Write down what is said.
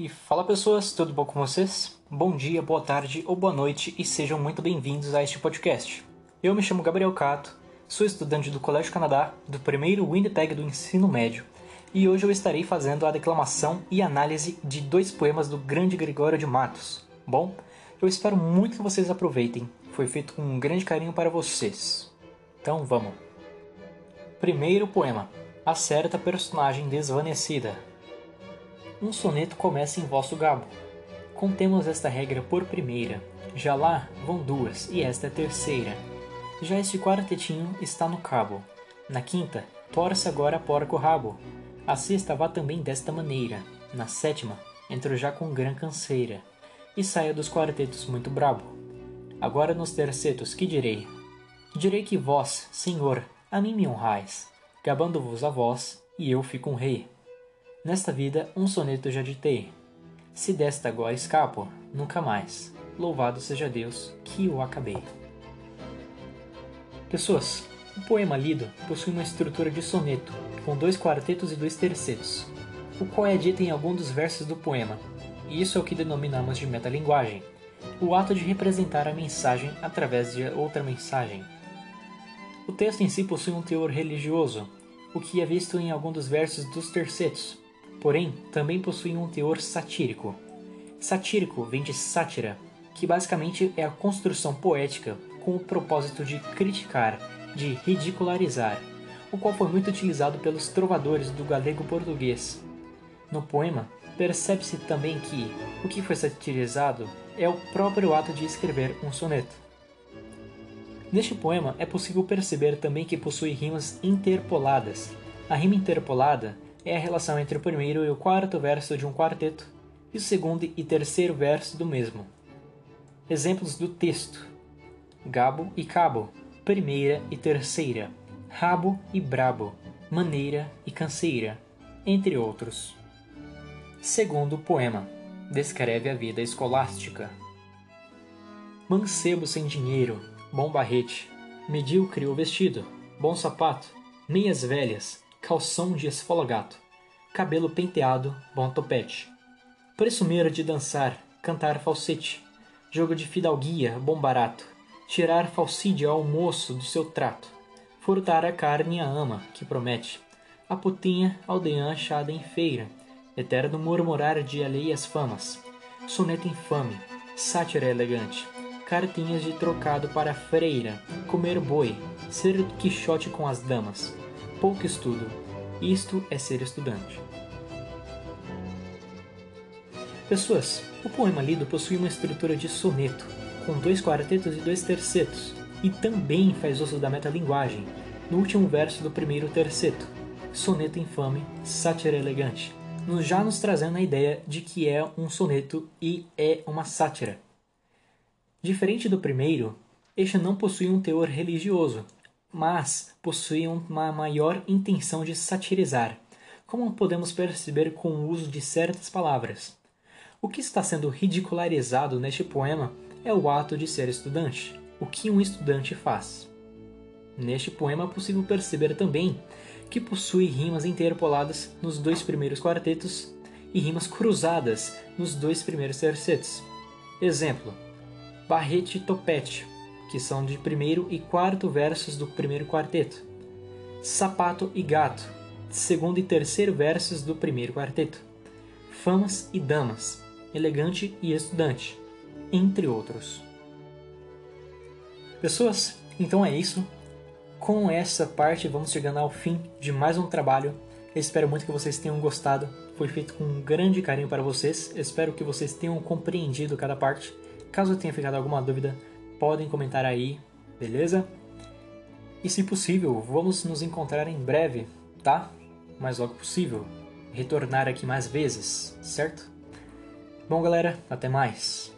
E fala pessoas, tudo bom com vocês? Bom dia, boa tarde ou boa noite e sejam muito bem-vindos a este podcast. Eu me chamo Gabriel Cato, sou estudante do Colégio Canadá, do primeiro Winnipeg do ensino médio, e hoje eu estarei fazendo a declamação e análise de dois poemas do grande Gregório de Matos. Bom, eu espero muito que vocês aproveitem, foi feito com um grande carinho para vocês. Então vamos! Primeiro poema: A certa personagem desvanecida. Um soneto começa em vosso gabo. Contemos esta regra por primeira. Já lá vão duas, e esta é terceira. Já este quartetinho está no cabo. Na quinta, torce agora a porca o rabo. A sexta vá também desta maneira. Na sétima, entro já com gran canseira. E saia dos quartetos muito brabo. Agora nos tercetos, que direi? Direi que vós, senhor, a mim me honrais, gabando-vos a vós, e eu fico um rei. Nesta vida um soneto já ditei. Se desta agora escapo, nunca mais. Louvado seja Deus que o acabei. Pessoas, o poema lido possui uma estrutura de soneto, com dois quartetos e dois tercetos, o qual é dito em algum dos versos do poema, e isso é o que denominamos de metalinguagem, o ato de representar a mensagem através de outra mensagem. O texto em si possui um teor religioso, o que é visto em algum dos versos dos tercetos, porém também possui um teor satírico. Satírico vem de sátira, que basicamente é a construção poética com o propósito de criticar, de ridicularizar, o qual foi muito utilizado pelos trovadores do galego português. No poema, percebe-se também que o que foi satirizado é o próprio ato de escrever um soneto. Neste poema é possível perceber também que possui rimas interpoladas. A rima interpolada é a relação entre o primeiro e o quarto verso de um quarteto e o segundo e terceiro verso do mesmo. Exemplos do texto: Gabo e cabo, primeira e terceira, rabo e brabo, maneira e canseira, entre outros. Segundo poema, descreve a vida escolástica. Mancebo sem dinheiro, bom barrete, medíocre o vestido, bom sapato, meias velhas, calção de esfolagato, cabelo penteado, bom topete. Presumer de dançar, cantar falsete, jogo de fidalguia, bom barato, tirar falsídia ao moço do seu trato, furtar a carne à ama, que promete, a putinha aldeã achada em feira, eterno murmurar de alheias famas, soneto infame, sátira elegante, cartinhas de trocado para freira, comer boi, ser quixote com as damas, pouco estudo, isto é ser estudante. Pessoas, o poema lido possui uma estrutura de soneto, com dois quartetos e dois tercetos, e também faz uso da metalinguagem, no último verso do primeiro terceto, soneto infame, sátira elegante, já nos trazendo a ideia de que é um soneto e é uma sátira. Diferente do primeiro, este não possui um teor religioso, mas possui uma maior intenção de satirizar, como podemos perceber com o uso de certas palavras. O que está sendo ridicularizado neste poema é o ato de ser estudante, o que um estudante faz. Neste poema é possível perceber também que possui rimas interpoladas nos dois primeiros quartetos e rimas cruzadas nos dois primeiros tercetos. Exemplo: barrete topete, que são de primeiro e quarto versos do primeiro quarteto. Sapato e gato, segundo e terceiro versos do primeiro quarteto. Famas e damas, elegante e estudante, entre outros. Pessoas, então é isso. Com essa parte, vamos chegando ao fim de mais um trabalho. Eu espero muito que vocês tenham gostado. Foi feito com um grande carinho para vocês. Eu espero que vocês tenham compreendido cada parte. Caso tenha ficado alguma dúvida, podem comentar aí, beleza? E se possível, vamos nos encontrar em breve, tá? Mais logo possível. Retornar aqui mais vezes, certo? Bom, galera, até mais.